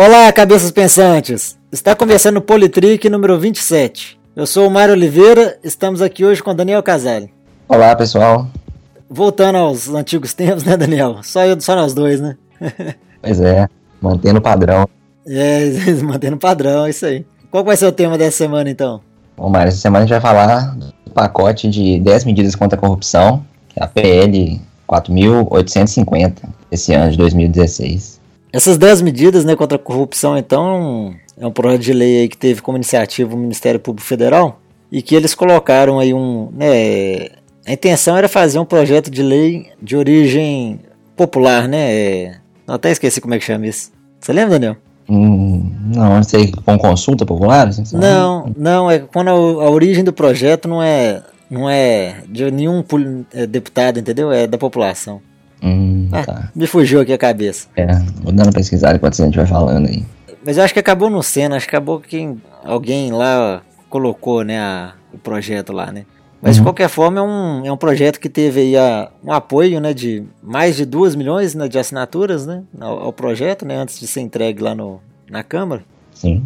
Olá, cabeças pensantes! Está começando o Politrick número 27. Eu sou o Mário Oliveira, estamos aqui hoje com Daniel Casale. Olá, pessoal. Voltando aos antigos tempos, né, Daniel? Só, eu, só nós dois, né? pois é, mantendo o padrão. É, mantendo o padrão, é isso aí. Qual vai ser o tema dessa semana, então? Bom, Mário, essa semana a gente vai falar do pacote de 10 medidas contra a corrupção, que é a PL 4.850, esse ano de 2016. Essas 10 medidas né, contra a corrupção, então, é um projeto de lei aí que teve como iniciativa o Ministério Público Federal e que eles colocaram aí um. Né, a intenção era fazer um projeto de lei de origem popular, né? É, até esqueci como é que chama isso. Você lembra, Daniel? Hum, não, não sei, com consulta popular? Assim, não, não, é quando a, a, origem do projeto não é, não é de nenhum é, deputado, entendeu? É da população. Hum, ah, tá. Me fugiu aqui a cabeça. É, vou dando pesquisar enquanto a gente vai falando aí. Mas eu acho que acabou no Senna, acho que acabou que alguém lá colocou, né, a, o projeto lá, né? Mas uhum. de qualquer forma é um, é um projeto que teve aí a, um apoio né, de mais de 2 milhões né, de assinaturas né, ao, ao, projeto, né, antes de ser entregue lá no, na Câmara. Sim.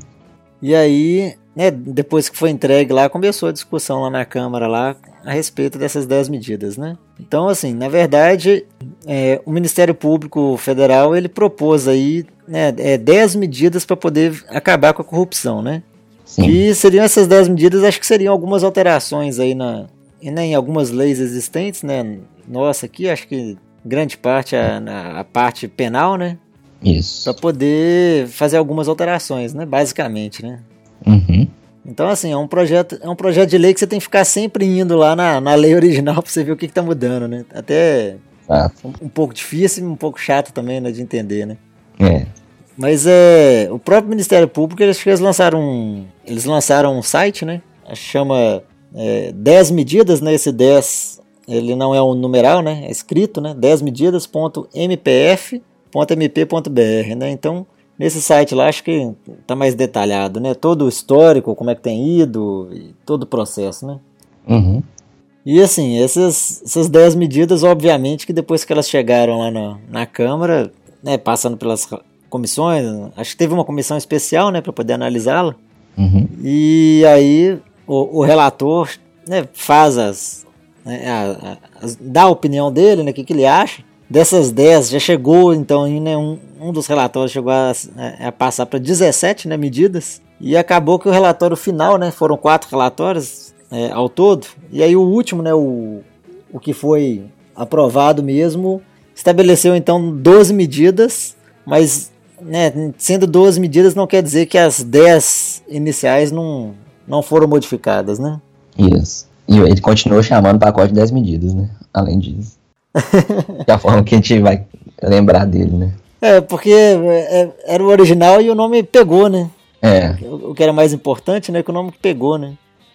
E aí, né, depois que foi entregue lá, começou a discussão lá na Câmara lá a respeito dessas 10 medidas, né? Então, assim, na verdade, é, o Ministério Público Federal ele propôs aí né, é, 10 medidas para poder acabar com a corrupção, né? Sim. E seriam essas 10 medidas, acho que seriam algumas alterações aí na, né, em algumas leis existentes, né? Nossa, aqui acho que grande parte a, a parte penal, né? Isso. Para poder fazer algumas alterações, né? Basicamente, né? Uhum. Então, assim, é um projeto, é um projeto de lei que você tem que ficar sempre indo lá na, na lei original para você ver o que, está mudando, né? Até um, um, pouco difícil e um pouco chato também, né, de entender, né? É. Mas é, o próprio Ministério Público, eles, eles lançaram um, eles lançaram um site, né? Chama é, 10 medidas, né? Esse 10, ele não é um numeral, né? É escrito, né? 10 medidas.mpf.mp.br, né? Então, Nesse site lá acho que tá mais detalhado, né? Todo o histórico, como é que tem ido, todo o processo, né? Uhum. E assim, essas, essas 10 medidas, obviamente, que depois que elas chegaram lá na, na Câmara, né, passando pelas comissões, acho que teve uma comissão especial, né, para poder analisá-la. Uhum. E aí o, o relator né, faz as, né, a, a, dá a opinião dele, né, o que, que ele acha. Dessas 10, já chegou, então, em né, um, um dos relatórios chegou a, a passar para 17 né, medidas. E acabou que o relatório final, né, foram quatro relatórios é, ao todo. E aí o último, né, o, o que foi aprovado mesmo, estabeleceu então 12 medidas, mas né, sendo 12 medidas não quer dizer que as 10 iniciais não, não foram modificadas, né? Isso. E ele continuou chamando pacote de 10 medidas, né? Além disso. é a forma que a gente vai lembrar dele, né? É, porque é, era o original e o nome pegou, né? É. O que era mais importante, né? Que o nome pegou, né?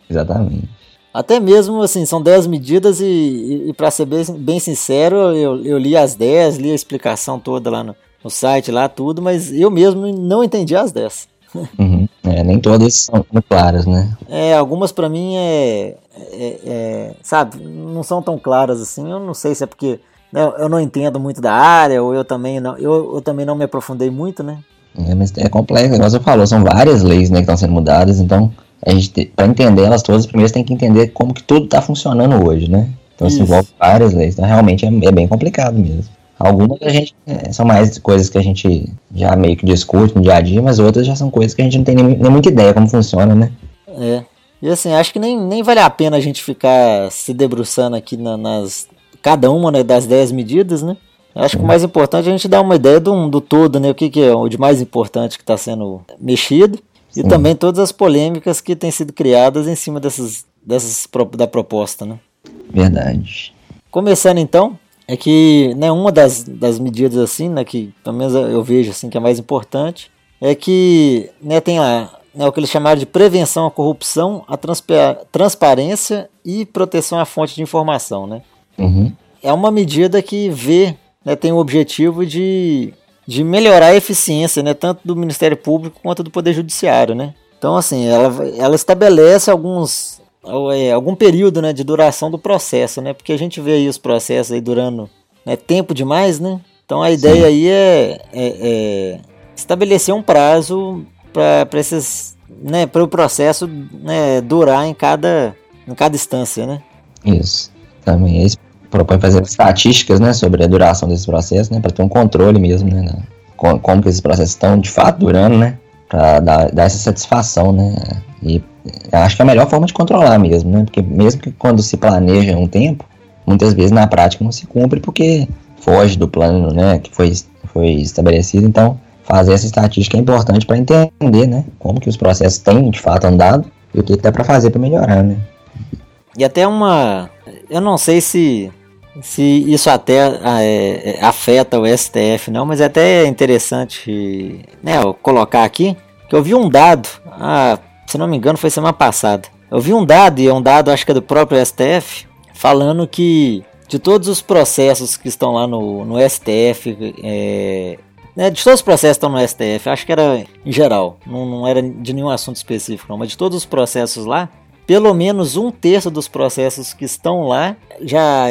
Exatamente. Até mesmo, assim, são 10 medidas e, e, e para ser bem, bem sincero, eu, eu li as 10, li a explicação toda lá no, no site, lá tudo, mas eu mesmo não entendi as 10. Uhum. É, nem todas são claras, né? É, algumas para mim é, é, é, sabe, não são tão claras assim. Eu não sei se é porque né, eu não entendo muito da área ou eu também não, eu, eu também não me aprofundei muito, né? É, mas é complexo, igual você falou, são várias leis né, que estão sendo mudadas, então a gente para entender elas todas, primeiro você tem que entender como que tudo está funcionando hoje, né? Então isso envolve várias leis, então realmente é, é bem complicado mesmo. Algumas a gente é, são mais coisas que a gente já meio que discute no dia a dia, mas outras já são coisas que a gente não tem nem, nem muita ideia como funciona, né? É. E assim, acho que nem, nem vale a pena a gente ficar se debruçando aqui na, nas. Cada uma né, das 10 medidas, né? Acho que o mais importante é a gente dar uma ideia do, do todo, né? O que, que é o de mais importante que está sendo mexido. E Sim. também todas as polêmicas que têm sido criadas em cima dessas, dessas da proposta, né? Verdade. Começando então, é que né, uma das, das medidas assim, né, que pelo menos eu vejo assim que é mais importante, é que né, tem lá né, o que eles chamaram de prevenção à corrupção, a transparência e proteção à fonte de informação. Né? Uhum. É uma medida que vê, né, tem o objetivo de, de melhorar a eficiência né, tanto do Ministério Público quanto do Poder Judiciário. Né? Então, assim, ela, ela estabelece alguns, é, algum período né, de duração do processo, né? Porque a gente vê aí os processos aí durando né, tempo demais, né? Então a ideia Sim. aí é, é, é, estabelecer um prazo para esses, né, para o processo né, durar em cada, em cada instância, né? Isso. Também eles propõem fazer estatísticas, né, sobre a duração desses processos, né, para ter um controle mesmo, né, como, como que esses processos estão de fato durando, né, para dar, dar essa satisfação, né, e acho que é a melhor forma de controlar mesmo, né, porque mesmo que quando se planeja um tempo, muitas vezes na prática não se cumpre porque foge do plano, né, que foi, foi estabelecido, então fazer essa estatística é importante para entender, né, como que os processos têm de fato andado e o que, que dá para fazer para melhorar, né. E até uma, eu não sei se se isso até ah, é, é, afeta o STF não, mas é até interessante né, colocar aqui que eu vi um dado, ah, se não me engano foi semana passada. Eu vi um dado, e é um dado acho que é do próprio STF, falando que de todos os processos que estão lá no, no STF, é, né, de todos os processos que estão no STF, acho que era em geral, não, não era de nenhum assunto específico, não, mas de todos os processos lá, pelo menos um terço dos processos que estão lá já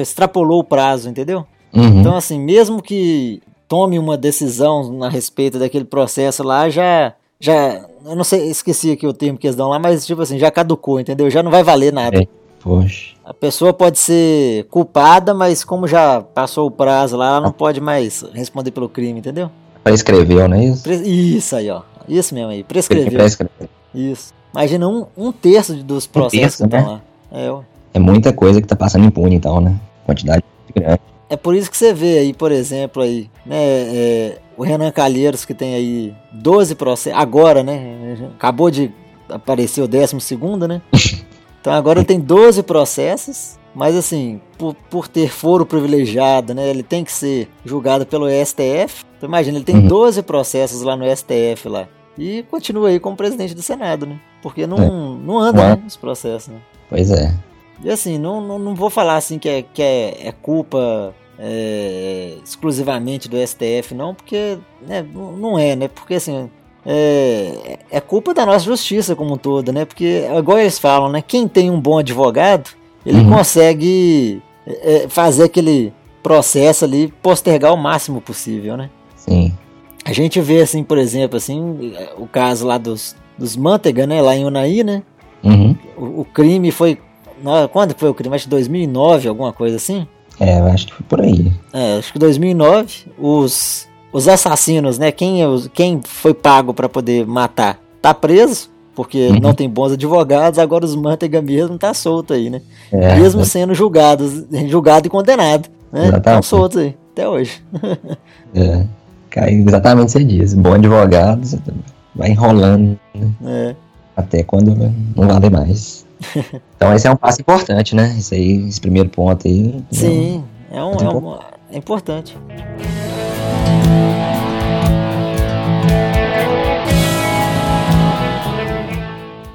extrapolou o prazo, entendeu? Uhum. Então, assim, mesmo que tome uma decisão a respeito daquele processo lá, já. já eu não sei, esqueci aqui o termo que eles dão lá, mas tipo assim, já caducou, entendeu? Já não vai valer nada. É. Poxa. A pessoa pode ser culpada, mas como já passou o prazo lá, ela não pode mais responder pelo crime, entendeu? Prescreveu, não é isso? Isso aí, ó. Isso mesmo aí. Prescreveu. Prescreveu. Isso. Imagina um, um terço dos processos um terço, que estão né? lá. É, é muita coisa que tá passando impune, então, né? Quantidade grande. É por isso que você vê aí, por exemplo, aí, né, é, o Renan Calheiros, que tem aí 12 processos, agora, né? Acabou de aparecer o 12 segundo, né? Então agora ele tem 12 processos, mas assim, por, por ter foro privilegiado, né? Ele tem que ser julgado pelo STF. Então imagina, ele tem uhum. 12 processos lá no STF lá. E continua aí como presidente do Senado, né? Porque não, é. não anda, né, os processos, né? Pois é. E assim, não, não, não vou falar assim que é, que é, é culpa é, exclusivamente do STF, não, porque né, não é, né? Porque assim, é, é culpa da nossa justiça como um todo, né? Porque, igual eles falam, né? Quem tem um bom advogado, ele uhum. consegue é, fazer aquele processo ali postergar o máximo possível, né? Sim. A gente vê, assim, por exemplo, assim, o caso lá dos, dos Manteiga, né? Lá em Unaí, né? Uhum. O, o, crime foi. Quando foi o crime? Acho que 2009, alguma coisa assim? É, eu acho que foi por aí. É, acho que 2009. Os, os assassinos, né? Quem, quem foi pago para poder matar tá preso, porque uhum. não tem bons advogados. Agora os Manteiga mesmo tá solto aí, né? É, mesmo é. sendo julgados, julgado e condenado. Né? Estão soltos aí, até hoje. é. Exatamente você diz. Bom advogado, você vai enrolando né? é. até quando não vale mais. então esse é um passo importante, né? Esse aí, esse primeiro ponto aí. Sim, é, um, é, um, é importante.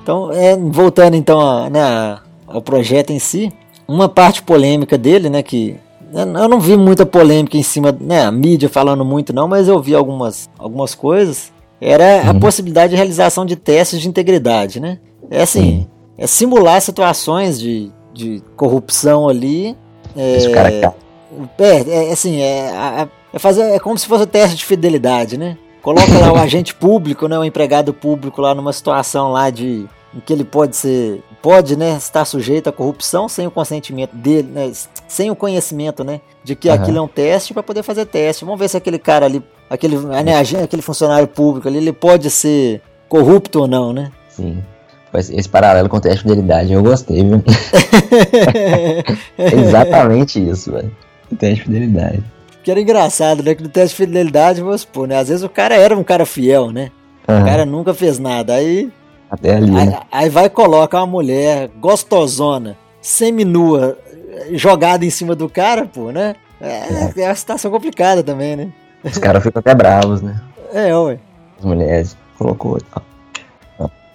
Então, é, voltando então a, né, ao projeto em si, uma parte polêmica dele, né, que eu não vi muita polêmica em cima, né, a mídia falando muito não, mas eu vi algumas, algumas coisas. Era a uhum. possibilidade de realização de testes de integridade, né? É assim, uhum. é simular situações de, de corrupção ali. É, Esse cara é, é, é assim, é, é, fazer, é como se fosse um teste de fidelidade, né? Coloca lá o agente público, né, o empregado público lá numa situação lá de em que ele pode ser pode né, estar sujeito à corrupção sem o consentimento dele, né, sem o conhecimento né, de que uhum. aquilo é um teste para poder fazer teste. Vamos ver se aquele cara ali, aquele, né, aquele funcionário público ali, ele pode ser corrupto ou não, né? Sim. Esse paralelo com o teste de fidelidade eu gostei, viu? é exatamente isso, velho. O teste de fidelidade. Que era engraçado, né? Que no teste de fidelidade, vamos supor, né? Às vezes o cara era um cara fiel, né? Uhum. O cara nunca fez nada. Aí até ali. Aí, né? aí vai colocar uma mulher gostosona, seminua, jogada em cima do cara, pô, né? É, é. é uma situação complicada também, né? Os caras ficam até bravos, né? É, ué. As mulheres colocou.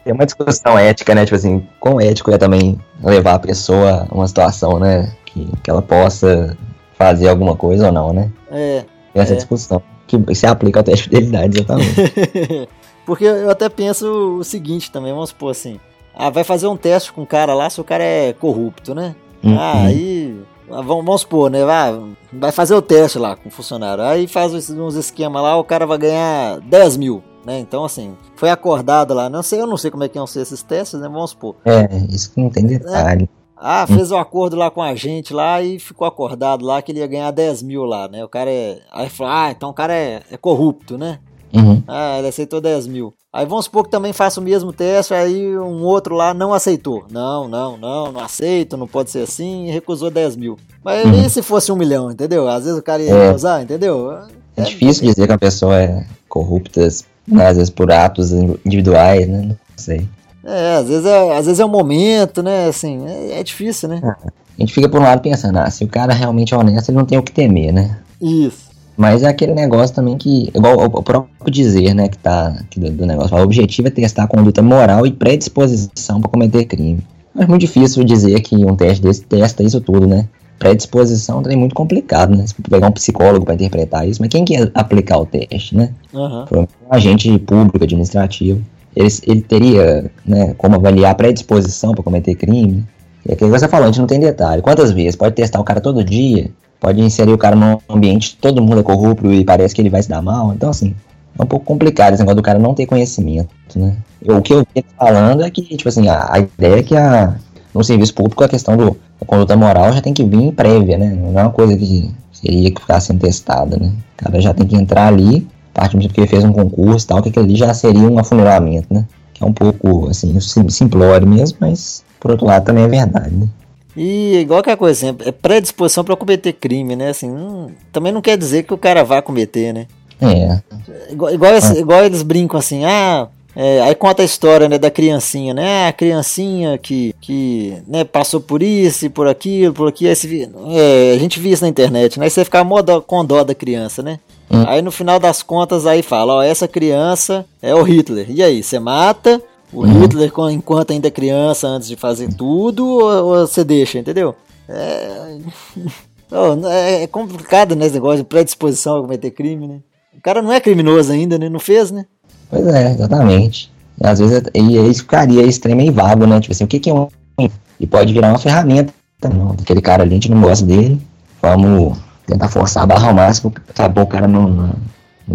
Tem uma discussão ética, né? Tipo assim, quão ético é também levar a pessoa a uma situação, né? Que, que ela possa fazer alguma coisa ou não, né? É. Tem essa é. discussão. Que se aplica ao teste de fidelidade, exatamente. Porque eu até penso o seguinte também, vamos supor assim. Ah, vai fazer um teste com um cara lá se o cara é corrupto, né? Uhum. Ah, aí vamos, vamos supor, né? Vai, vai fazer o teste lá com o funcionário. Aí faz uns esquemas lá, o cara vai ganhar 10 mil. Né? Então, assim, foi acordado lá. Não sei, eu não sei como é que iam ser esses testes, né? Vamos supor. É, isso que não tem detalhe. É. Ah, fez um acordo lá com a gente lá e ficou acordado lá que ele ia ganhar 10 mil lá, né? O cara é. Aí falou, ah, então o cara é, é corrupto, né? Uhum. Ah, ele aceitou 10 mil. Aí vamos supor que também faça o mesmo teste, aí um outro lá não aceitou. Não, não, não, não aceito, não pode ser assim, e recusou 10 mil. Mas uhum. e se fosse um milhão, entendeu? Às vezes o cara ia é. recusar, entendeu? É, é difícil dizer que a pessoa é corrupta, às vezes por atos individuais, né? Não sei. É, às vezes é, às vezes é um momento, né? Assim, é, é difícil, né? A gente fica por um lado pensando, ah, se o cara realmente é honesto, ele não tem o que temer, né? Isso. Mas é aquele negócio também que, igual o próprio dizer, né, que tá que do, do, negócio, o objetivo é testar a conduta moral e predisposição para cometer crime. Mas é muito difícil dizer que um teste desse testa isso tudo, né? Predisposição é muito complicado, né? Se pegar um psicólogo para interpretar isso, mas quem quer aplicar o teste, né? Uhum. Um agente público, administrativo ele, ele teria né, como avaliar a predisposição para cometer crime. É aquilo que você falou, a gente não tem detalhe. Quantas vezes? Pode testar o cara todo dia, pode inserir o cara num ambiente todo mundo é corrupto e parece que ele vai se dar mal. Então, assim, é um pouco complicado esse negócio do cara não ter conhecimento, né? O que eu vi falando é que, tipo assim, a, a ideia é que a, no serviço público a questão do, da conduta moral já tem que vir prévia, né? Não é uma coisa que seria que ficar sendo testada, né? O cara já tem que entrar ali parte do porque fez um concurso e tal, que aquilo ali já seria um afunilamento, né? Que é um pouco, assim, simplório mesmo, mas por outro lado também é verdade, né? E igual que a coisa, assim, é predisposição para cometer crime, né? Assim, também não quer dizer que o cara vá cometer, né? É. Igual, igual, ah. igual eles brincam assim, ah, é, aí conta a história né, da criancinha, né? A criancinha que, que né, passou por isso e por aquilo, por aqui. Aí é, a gente viu isso na internet, né? Aí você fica com dó da criança, né? Hum. Aí no final das contas aí fala, ó, essa criança é o Hitler. E aí, você mata o hum. Hitler enquanto ainda é criança, antes de fazer tudo, ou, você deixa, entendeu? É... é complicado, né, esse negócio de predisposição a cometer crime, né? O cara não é criminoso ainda, né? Não fez, né? Pois é, exatamente. E às vezes e isso ficaria extremamente vago, né? Tipo assim, o que, que é um. E pode virar uma ferramenta. Não, aquele cara ali, a gente não gosta dele. Vamos tentar forçar a barra ao máximo, acabou o cara não, não,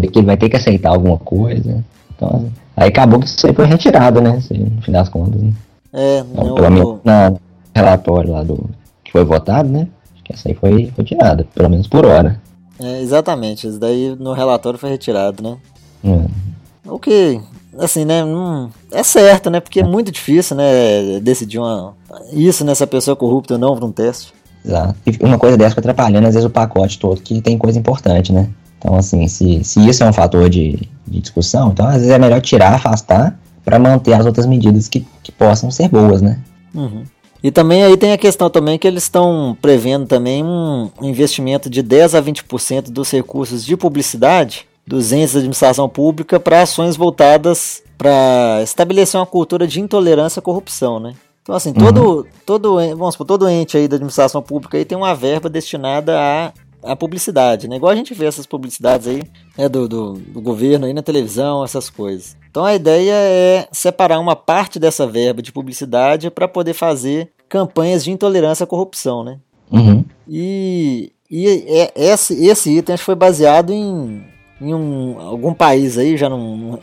que ele vai ter que aceitar alguma coisa. Então, aí acabou que isso aí foi retirado, né? Assim, no fim das contas. Né? É, então, não, pelo menos na relatório lá do que foi votado, né? Acho que essa aí foi, foi tirada, pelo menos por hora. É, exatamente, isso daí no relatório foi retirado, né? É. O que, assim, né? Hum, é certo, né? Porque é muito difícil, né? Decidir uma, isso nessa pessoa corrupta ou não para um teste. Exato. E uma coisa dessa fica atrapalhando, às vezes, o pacote todo, que tem coisa importante, né? Então, assim, se, se isso é um fator de, de discussão, então às vezes é melhor tirar, afastar, para manter as outras medidas que, que possam ser boas, né? Uhum. E também aí tem a questão também que eles estão prevendo também um investimento de 10 a 20% dos recursos de publicidade dos entes de administração pública para ações voltadas para estabelecer uma cultura de intolerância à corrupção, né? Então, assim, todo, uhum. todo, vamos supor, todo ente aí da administração pública aí tem uma verba destinada a a publicidade, né? Igual a gente vê essas publicidades aí, né, do, do, do, governo aí na televisão, essas coisas. Então a ideia é separar uma parte dessa verba de publicidade para poder fazer campanhas de intolerância à corrupção, né? Uhum. E, e é, esse, esse item foi baseado em, em um, algum país aí, já no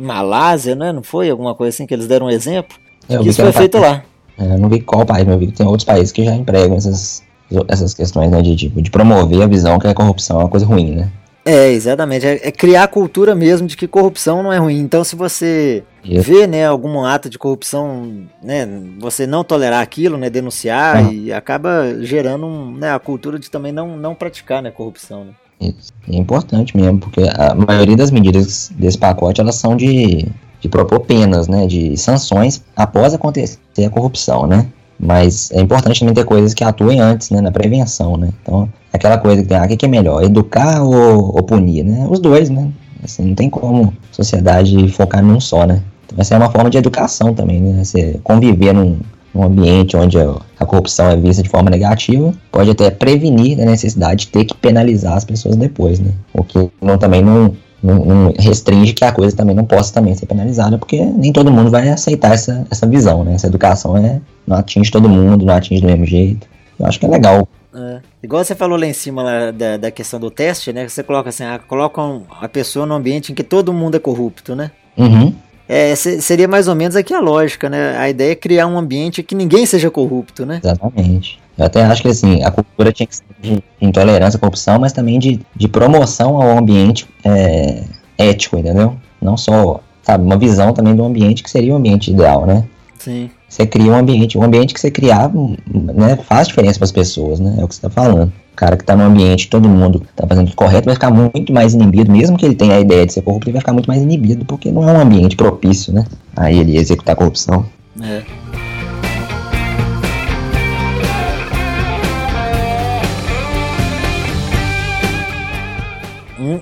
Malásia, né? Não foi? Alguma coisa assim que eles deram um exemplo? É, que isso foi feito lá. É, eu não vi qual país, eu vi que tem outros países que já empregam essas, essas questões, né, de, tipo, de promover a visão que a corrupção é uma coisa ruim, né? É, exatamente. É, é, criar a cultura mesmo de que corrupção não é ruim. Então, se você Isso. vê, né, algum ato de corrupção, né, você não tolerar aquilo, né, denunciar e acaba gerando, um, né, a cultura de também não, não praticar, né, corrupção, né? Isso. É importante mesmo, porque a maioria das medidas desse pacote, elas são de de propor penas, né, de sanções após acontecer a corrupção, né? Mas é importante também ter coisas que atuem antes, né, na prevenção, né? Então, aquela coisa que tem, ah, o que é melhor, educar ou, ou punir, né? Os dois, né? Assim, não tem como a sociedade focar num só, né? Então, essa é uma forma de educação também, né? Você conviver num, num ambiente onde a, a corrupção é vista de forma negativa, pode até prevenir a necessidade de ter que penalizar as pessoas depois, né? O que não, também não, não, não, restringe que a coisa também não possa também ser penalizada, porque nem todo mundo vai aceitar essa, essa visão, né? Essa educação é, não atinge todo mundo, não atinge do mesmo jeito. eu acho que é legal. É. Igual você falou lá em cima lá da, da questão do teste, né? Você coloca assim, ah, coloca a pessoa no ambiente em que todo mundo é corrupto, né? Uhum. É, seria mais ou menos aqui a lógica, né? A ideia é criar um ambiente que ninguém seja corrupto, né? Exatamente. Eu até acho que assim, a cultura tinha que ser de intolerância à corrupção, mas também de, de promoção ao ambiente é, ético, entendeu? Não só, sabe, uma visão também do ambiente que seria o ambiente ideal, né? Sim. Você cria um ambiente, um ambiente que você criar, né, faz diferença para as pessoas, né? É o que você está falando. O cara que está no ambiente, todo mundo está fazendo tudo correto, vai ficar muito mais inibido, mesmo que ele tenha a ideia de ser corrupto, ele vai ficar muito mais inibido, porque não é um ambiente propício, né? A ele executar a corrupção. É.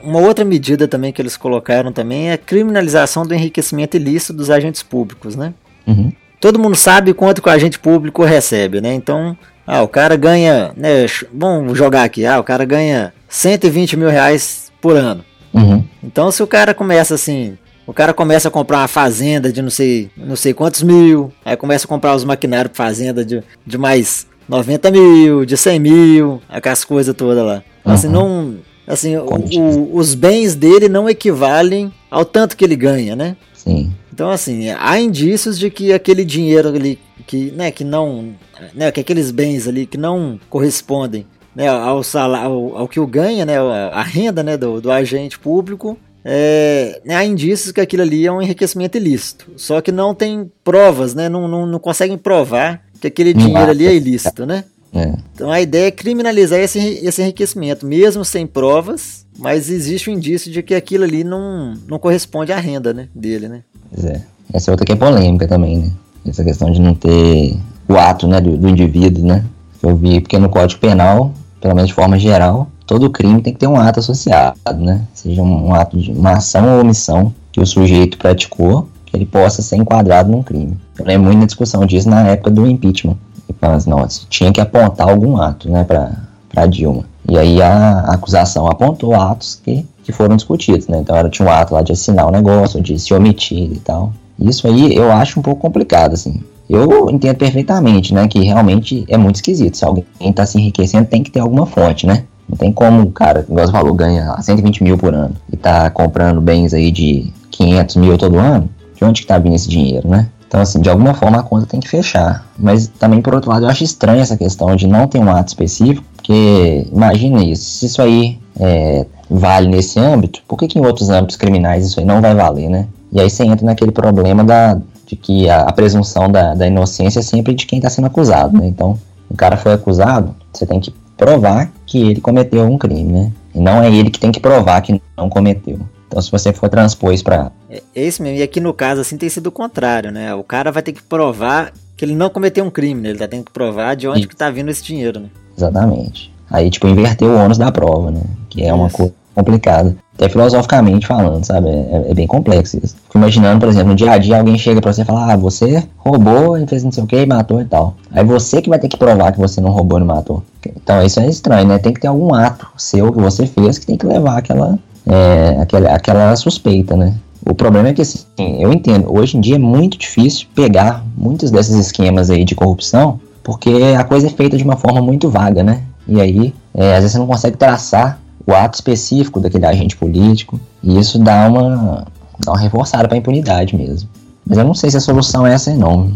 Uma outra medida também que eles colocaram também é a criminalização do enriquecimento ilícito dos agentes públicos, né? Uhum. Todo mundo sabe quanto que o agente público recebe, né? Então, ah, o cara ganha, né? Vamos jogar aqui, ah, o cara ganha 120 mil reais por ano. Uhum. Então, se o cara começa assim, o cara começa a comprar uma fazenda de não sei, não sei quantos mil, aí começa a comprar os maquinários para fazenda de, de mais 90 mil, de 100 mil, aquelas coisas todas lá. Então, assim, uhum. Assim, não, assim, o, os bens dele não equivalem ao tanto que ele ganha, né? Sim. Então, assim, há indícios de que aquele dinheiro ali, que, né, que não, né, que aqueles bens ali que não correspondem né, ao salário, ao, ao que o ganha, né, a, renda, né, do, do agente público, é, né, há indícios que aquilo ali é um enriquecimento ilícito. Só que não tem provas, né, não, não, não conseguem provar que aquele dinheiro ali é ilícito, né? É. Então a ideia é criminalizar esse, esse enriquecimento, mesmo sem provas, mas existe um indício de que aquilo ali não, não corresponde à renda né, dele, né? Pois é. Essa é outra que é polêmica também, né? Essa questão de não ter o ato né, do, do indivíduo, né? Eu vi, porque no Código Penal, pelo menos de forma geral, todo crime tem que ter um ato associado, né? Seja um, um ato de uma ação ou omissão que o sujeito praticou, que ele possa ser enquadrado num crime. Eu lembro muito da discussão disso na época do impeachment. E as notas, tinha que apontar algum ato, né, para Dilma. E aí a acusação apontou atos que, que foram discutidos, né? Então era, tinha um ato lá de assinar o negócio, de se omitir e tal. Isso aí eu acho um pouco complicado, assim. Eu entendo perfeitamente, né, que realmente é muito esquisito. Se alguém está se enriquecendo, tem que ter alguma fonte, né? Não tem como o cara, igual você falou, ganha 120 mil por ano e tá comprando bens aí de 500 mil todo ano. De onde que tá vindo esse dinheiro, né? Então, assim, de alguma forma a conta tem que fechar. Mas também, por outro lado, eu acho estranha essa questão de não ter um ato específico, porque imagina isso, se isso aí é, vale nesse âmbito, por que, que em outros âmbitos criminais isso aí não vai valer, né? E aí você entra naquele problema da, de que a, a presunção da, da, inocência é sempre de quem está sendo acusado, né? Então, o cara foi acusado, você tem que provar que ele cometeu um crime, né? E não é ele que tem que provar que não cometeu. Então, se você for transpor isso para. É, é isso mesmo. E aqui no caso, assim, tem sido o contrário, né? O cara vai ter que provar que ele não cometeu um crime, né? Ele tá tendo que provar de onde isso. que tá vindo esse dinheiro, né? Exatamente. Aí, tipo, inverter o ônus da prova, né? Que é isso. uma coisa complicada. Até filosoficamente falando, sabe? É, é, bem complexo isso. Fico imaginando, por exemplo, no dia a dia alguém chega pra você e fala: Ah, você roubou e fez não sei o que e matou e tal. Aí você que vai ter que provar que você não roubou e matou. Então isso é estranho, né? Tem que ter algum ato seu que você fez que tem que levar aquela, é, aquela, aquela suspeita, né? O problema é que, assim, eu entendo, hoje em dia é muito difícil pegar muitos desses esquemas aí de corrupção, porque a coisa é feita de uma forma muito vaga, né? E aí, é, às vezes você não consegue traçar o ato específico daquele agente político, e isso dá uma, dá uma reforçada para a impunidade mesmo. Mas eu não sei se a solução é essa não.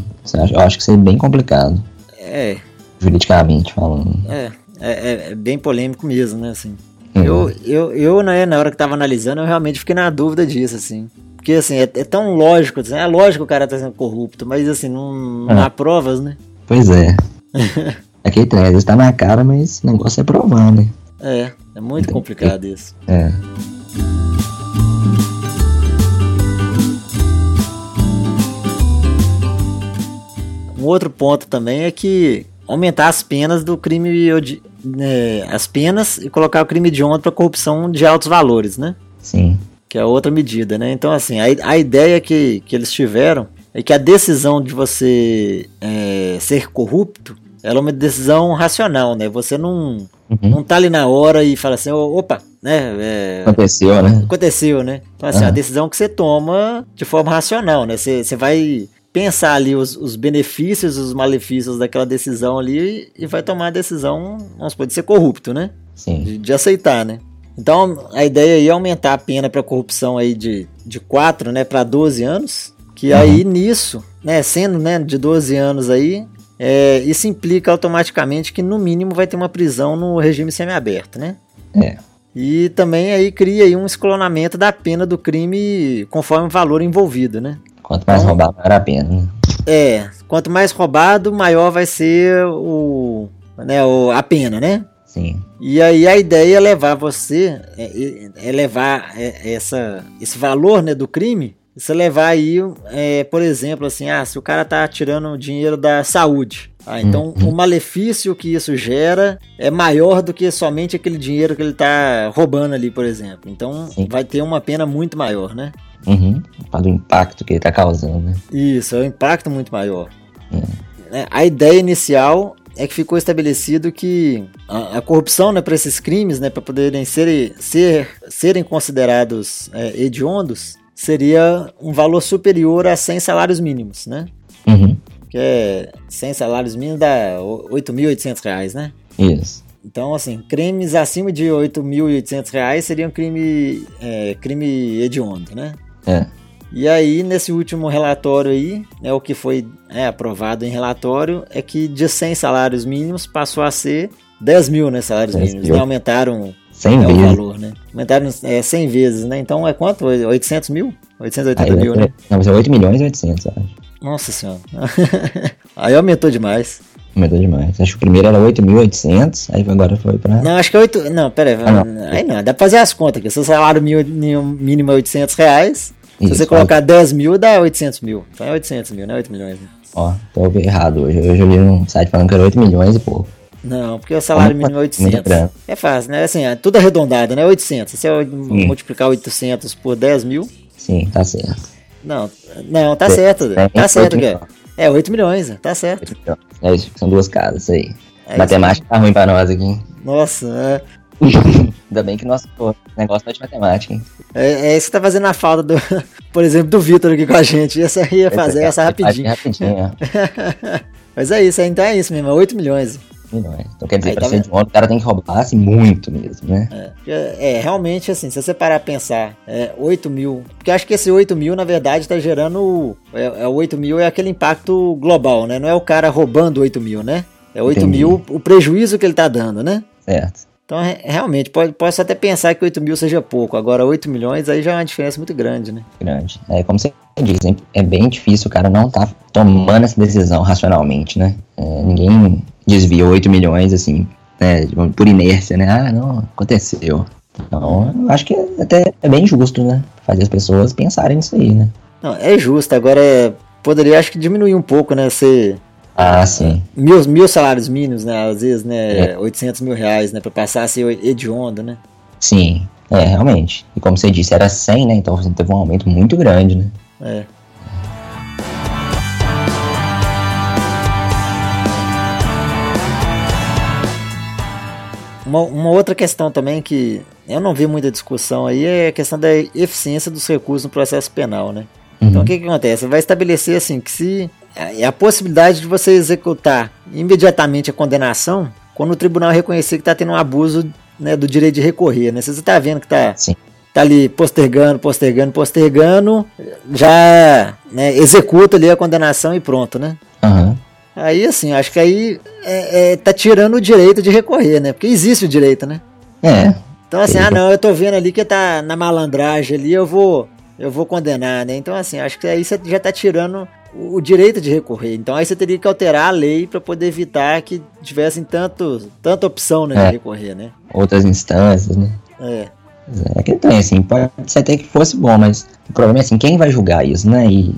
Eu acho que seria bem complicado. É. Juridicamente falando. É, é, é bem polêmico mesmo, né, assim. Uhum. Eu, eu, eu né, na hora que tava analisando, eu realmente fiquei na dúvida disso, assim. Porque, assim, é, é tão lógico, assim, é lógico que o cara tá sendo corrupto, mas, assim, não, não há provas, né? Pois é. Aquele trem, às vezes tá na cara, mas o negócio é provar, né? É, é muito Entendi. complicado isso. É. Um outro ponto também é que aumentar as penas do crime, né, as penas e colocar o crime de honra para corrupção de altos valores, né? Sim. Que é outra medida, né? Então, assim, a, a ideia que, que eles tiveram é que a decisão de você é, ser corrupto ela é uma decisão racional, né? Você não, uhum. não tá ali na hora e fala assim, opa, né? É, aconteceu, né? Aconteceu, né? Então, assim, uhum. a decisão que você toma de forma racional, né? Você, você vai pensar ali os, os benefícios e os malefícios daquela decisão ali e vai tomar a decisão, vamos pode ser corrupto, né? Sim. De, de, aceitar, né? Então a ideia aí é aumentar a pena para corrupção aí de, de 4 né, para 12 anos, que uhum. aí nisso, né, sendo né, de 12 anos aí, é, isso implica automaticamente que no mínimo vai ter uma prisão no regime semiaberto, né? É. E também aí cria aí um escalonamento da pena do crime conforme o valor envolvido, né? Quanto mais então, roubado, maior a pena. Né? É, quanto mais roubado, maior vai ser o, né, o, a pena, né? Sim. E aí a ideia é levar você, é, é levar é, essa, esse valor né, do crime, você levar aí, é, por exemplo, assim, ah, se o cara tá tirando dinheiro da saúde, ah, então uhum. o malefício que isso gera é maior do que somente aquele dinheiro que ele tá roubando ali, por exemplo. Então Sim. vai ter uma pena muito maior, né? Uhum. Para o impacto que ele está causando, né? Isso, é um impacto muito maior. É. A ideia inicial é que ficou estabelecido que a, a corrupção né, para esses crimes, né, para poderem ser, ser, serem considerados é, hediondos, seria um valor superior a 100 salários mínimos, né? Uhum. Que é 100 salários mínimos dá 8.800 reais, né? Isso. Então, assim, crimes acima de 8.800 reais seriam crime, é, crime hediondo, né? É. E aí, nesse último relatório aí, né, o que foi é, aprovado em relatório é que de 100 salários mínimos passou a ser 10 mil né, salários mínimos. Né? Aumentaram 100 é, o valor, né? Aumentaram é, 100 vezes, né? Então é quanto? 800 mil? 880 aí, mil, né? Não, mas é 8 milhões e 800, acho. Nossa senhora. aí aumentou demais. Aumentou demais. Acho que o primeiro era 8.800, aí agora foi pra... Não, acho que é 8... Não, pera aí. Ah, não. Aí não, dá pra fazer as contas aqui. Seu salário mínimo é 800 reais, Isso, se você colocar 10 mil, dá 800 mil. Então é 800 mil, não é 8 milhões. Né? Ó, tô errado hoje. Hoje eu li um site falando que era 8 milhões e pouco. Não, porque o salário mínimo é 800. É fácil, né? Assim, é tudo arredondado, né? 800. Se eu Sim. multiplicar 800 por 10 mil... Sim, tá certo. Não, não, tá certo. É, tá certo, Guilherme. É, 8 milhões, tá certo. É isso, são duas casas aí. É matemática tá ruim pra nós aqui. Nossa, é. Ainda bem que nosso negócio é de matemática, hein? É, é isso que tá fazendo a falta, do, por exemplo, do Vitor aqui com a gente. Essa ia fazer essa rapidinho. rapidinho Mas é isso, então é isso mesmo, 8 milhões milhões. Então quer dizer, para tá ser de um o cara tem que roubar assim, muito mesmo, né? É, é, realmente assim, se você parar a pensar, é, 8 mil. Porque acho que esse 8 mil, na verdade, está gerando. É, é, 8 mil é aquele impacto global, né? Não é o cara roubando 8 mil, né? É 8 Entendi. mil o prejuízo que ele está dando, né? Certo. Então, realmente, pode, posso até pensar que 8 mil seja pouco. Agora, 8 milhões aí já é uma diferença muito grande, né? Grande. É como você diz, é bem difícil o cara não tá tomando essa decisão racionalmente, né? É, ninguém desvia 8 milhões, assim, né, por inércia, né? Ah, não, aconteceu. Então, eu acho que até é bem justo, né? Fazer as pessoas pensarem nisso aí, né? Não, é justo. Agora, é, poderia, acho que diminuir um pouco, né? Ser... Ah, sim. Mil, mil salários mínimos, né? Às vezes, né? É. 800 mil reais, né? Pra passar a ser hediondo, né? Sim, é, realmente. E como você disse, era 100, né? Então você teve um aumento muito grande, né? É. Uma, uma, outra questão também que eu não vi muita discussão aí é a questão da eficiência dos recursos no processo penal, né? Então, uhum. Então o que, que acontece? Vai estabelecer assim que se é a possibilidade de você executar imediatamente a condenação quando o tribunal reconhecer que está tendo um abuso né, do direito de recorrer, né? Se você está vendo que está tá ali postergando, postergando, postergando, já né, executa ali a condenação e pronto, né? Aí, assim, acho que aí é, é, tá tirando o direito de recorrer, né? Porque existe o direito, né? É. Então, assim, ah, não, eu tô vendo ali que tá na malandragem ali, eu vou, eu vou condenar, né? Então, assim, acho que aí você já tá tirando o direito de recorrer. Então, aí você teria que alterar a lei para poder evitar que tivessem tanto, tanta opção né, é. de recorrer, né? Outras instâncias, né? É. É que tem, assim, pode ser até que fosse bom, mas o problema é assim, quem vai julgar isso, né? E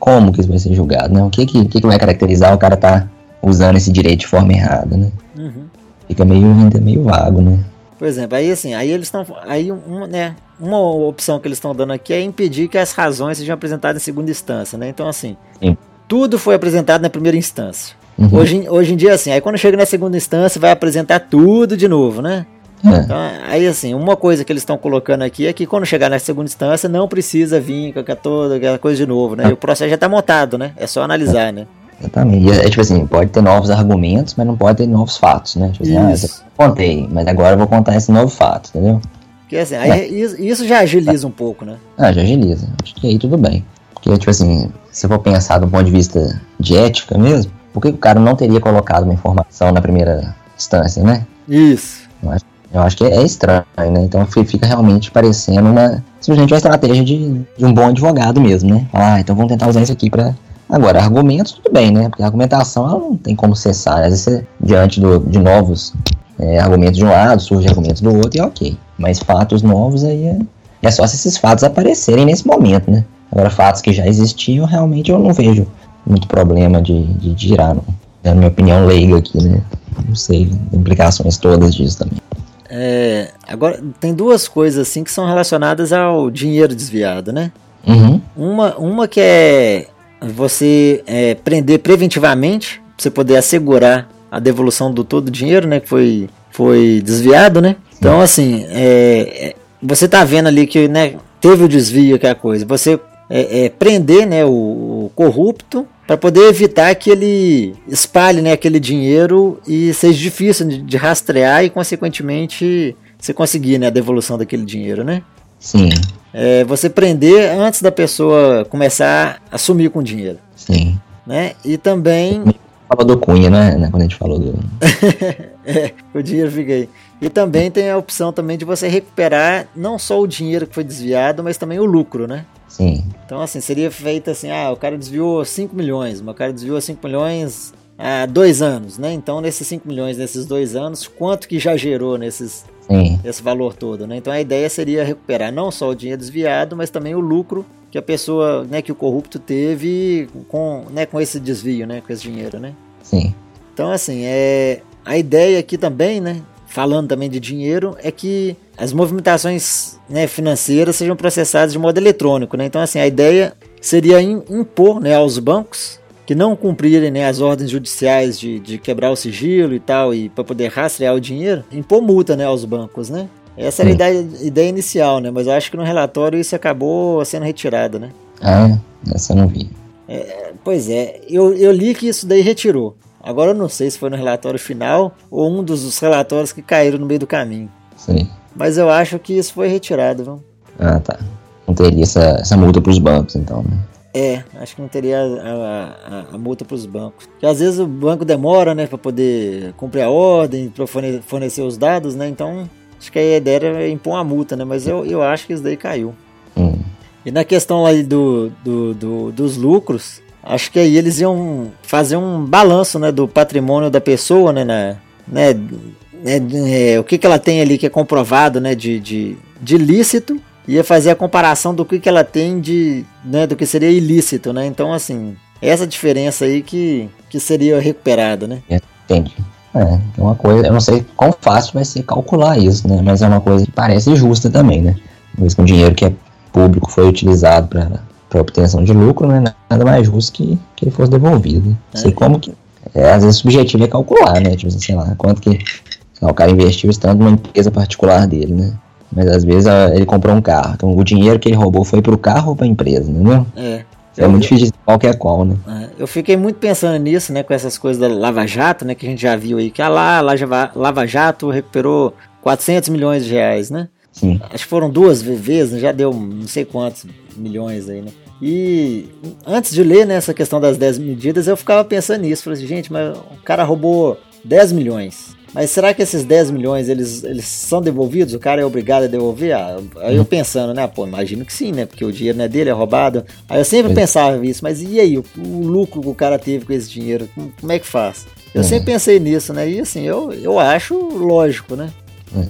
como que isso vai ser julgado, né? O que que, que, que vai caracterizar o cara tá usando esse direito de forma errada, né? Uhum. Fica meio, ainda meio vago, né? Por exemplo, aí assim, aí eles estão, aí um, né, uma opção que eles estão dando aqui é impedir que as razões sejam apresentadas em segunda instância, né? Então assim, Sim. tudo foi apresentado na primeira instância. Uhum. Hoje, hoje em dia assim, aí quando chega na segunda instância vai apresentar tudo de novo, né? É. Então, aí assim, uma coisa que eles estão colocando aqui é que quando chegar na segunda instância não precisa vir com toda aquela coisa de novo, né? E o processo já está montado, né? É só analisar, né? Exatamente. É tipo assim, pode ter novos argumentos, mas não pode ter novos fatos, né? Tipo assim, ah, eu contei, mas agora eu vou contar esse novo fato, entendeu? Porque assim, aí, é. isso já agiliza um pouco, né? Ah, já agiliza. Acho que aí tudo bem. Porque, tipo assim, se for pensar do ponto de vista de ética mesmo, por que o cara não teria colocado uma informação na primeira instância, né? Isso. Eu acho, eu acho que é estranho, né? Então fica realmente parecendo uma. Simplesmente uma estratégia de, de um bom advogado mesmo, né? Ah, então vamos tentar usar isso aqui para Agora, argumentos, tudo bem, né? Porque a argumentação ela não tem como cessar. Às vezes, você, diante do, de novos é, argumentos de um lado, surge argumentos do outro e é ok. Mas fatos novos aí é, é só se esses fatos aparecerem nesse momento, né? Agora, fatos que já existiam, realmente eu não vejo muito problema de, de girar, não. É a minha opinião leiga aqui, né? Não sei, implicações todas disso também. É, agora, tem duas coisas assim que são relacionadas ao dinheiro desviado, né? Uhum. Uma, uma que é você é, prender preventivamente, pra você poder assegurar a devolução do todo o dinheiro, né, que foi, foi desviado, né? Então, assim, é, é, você tá vendo ali que, né, teve o desvio, que é a coisa. Você é, é, prender, né, o, o corrupto para poder evitar que ele espalhe, né, aquele dinheiro e seja difícil de, rastrear e, consequentemente, você conseguir, né, a devolução daquele dinheiro, né? Sim é você prender antes da pessoa começar a sumir com dinheiro. Sim. Né? E também. Falou do Cunha, né? né? Quando a gente falou do. é, o dinheiro fica aí. E também tem a opção também de você recuperar não só o dinheiro que foi desviado, mas também o lucro, né? Sim. Então, assim, seria feito assim: ah, o cara desviou 5 milhões, o cara desviou 5 milhões há dois anos, né? Então, nesses 5 milhões, nesses dois anos, quanto que já gerou nesses Sim. esse valor todo, né? Então a ideia seria recuperar não só o dinheiro desviado, mas também o lucro que a pessoa, né, que o corrupto teve com, né, com esse desvio, né, com esse dinheiro, né? Sim. Então assim, é a ideia aqui também, né, falando também de dinheiro, é que as movimentações né, financeiras sejam processadas de modo eletrônico, né? Então assim, a ideia seria impor, né, aos bancos que não cumprirem né, as ordens judiciais de, de quebrar o sigilo e tal, e para poder rastrear o dinheiro, impor multa né, aos bancos, né? Essa era a ideia, ideia, inicial, né? Mas eu acho que no relatório isso acabou sendo retirado, né? Ah, essa eu não vi. É, pois é, eu, eu li que isso daí retirou. Agora eu não sei se foi no relatório final ou um dos relatórios que caíram no meio do caminho. Sim. Mas eu acho que isso foi retirado, viu? Ah, tá. Não teria essa, essa multa para os bancos, então, né? É, acho que não teria a, a, a multa para os bancos. Porque às vezes o banco demora, né, para poder cumprir a ordem, para fornecer os dados, né? Então, acho que a ideia era impor uma multa, né? Mas eu, eu acho que isso daí caiu. Hum. E na questão aí do, do, do, dos lucros, acho que aí eles iam fazer um balanço, né, do patrimônio da pessoa, né, na, né, né, é, o que, que ela tem ali que é comprovado, né, de, de, de lícito ia fazer a comparação do que, que ela tem de, né, do que seria ilícito, né? Então, assim, essa diferença aí que, que seria recuperada, né? Entendi. É, é uma coisa, eu não sei quão fácil vai ser calcular isso, né? Mas é uma coisa que parece justa também, né? Uma vez que o dinheiro que é público foi utilizado para obtenção de lucro, né? Nada mais justo que, que ele fosse devolvido. Não é. sei como que. É, às vezes o objetivo é calcular, né? Tipo assim, sei lá, quanto que o cara investiu estando numa empresa particular dele, né? Mas às vezes ele comprou um carro. Então o dinheiro que ele roubou foi pro carro ou pra empresa, entendeu? É. É muito difícil de qualquer qual, né? É, eu fiquei muito pensando nisso, né? Com essas coisas da Lava Jato, né? Que a gente já viu aí. Que a lá, Lava Jato recuperou 400 milhões de reais, né? Sim. Acho que foram duas vezes, né, já deu não sei quantos milhões aí, né? E antes de ler né, essa questão das 10 medidas, eu ficava pensando nisso. Falei assim, gente, mas o cara roubou 10 milhões. Mas será que esses 10 milhões eles, eles são devolvidos? O cara é obrigado a devolver? Ah, aí eu pensando, né? Pô, imagino que sim, né? Porque o dinheiro não é dele, é roubado. Aí eu sempre é. pensava isso, mas e aí? O, o, lucro que o cara teve com esse dinheiro? Como, é que faz? Eu é. sempre pensei nisso, né? E assim, eu, eu acho lógico, né? É.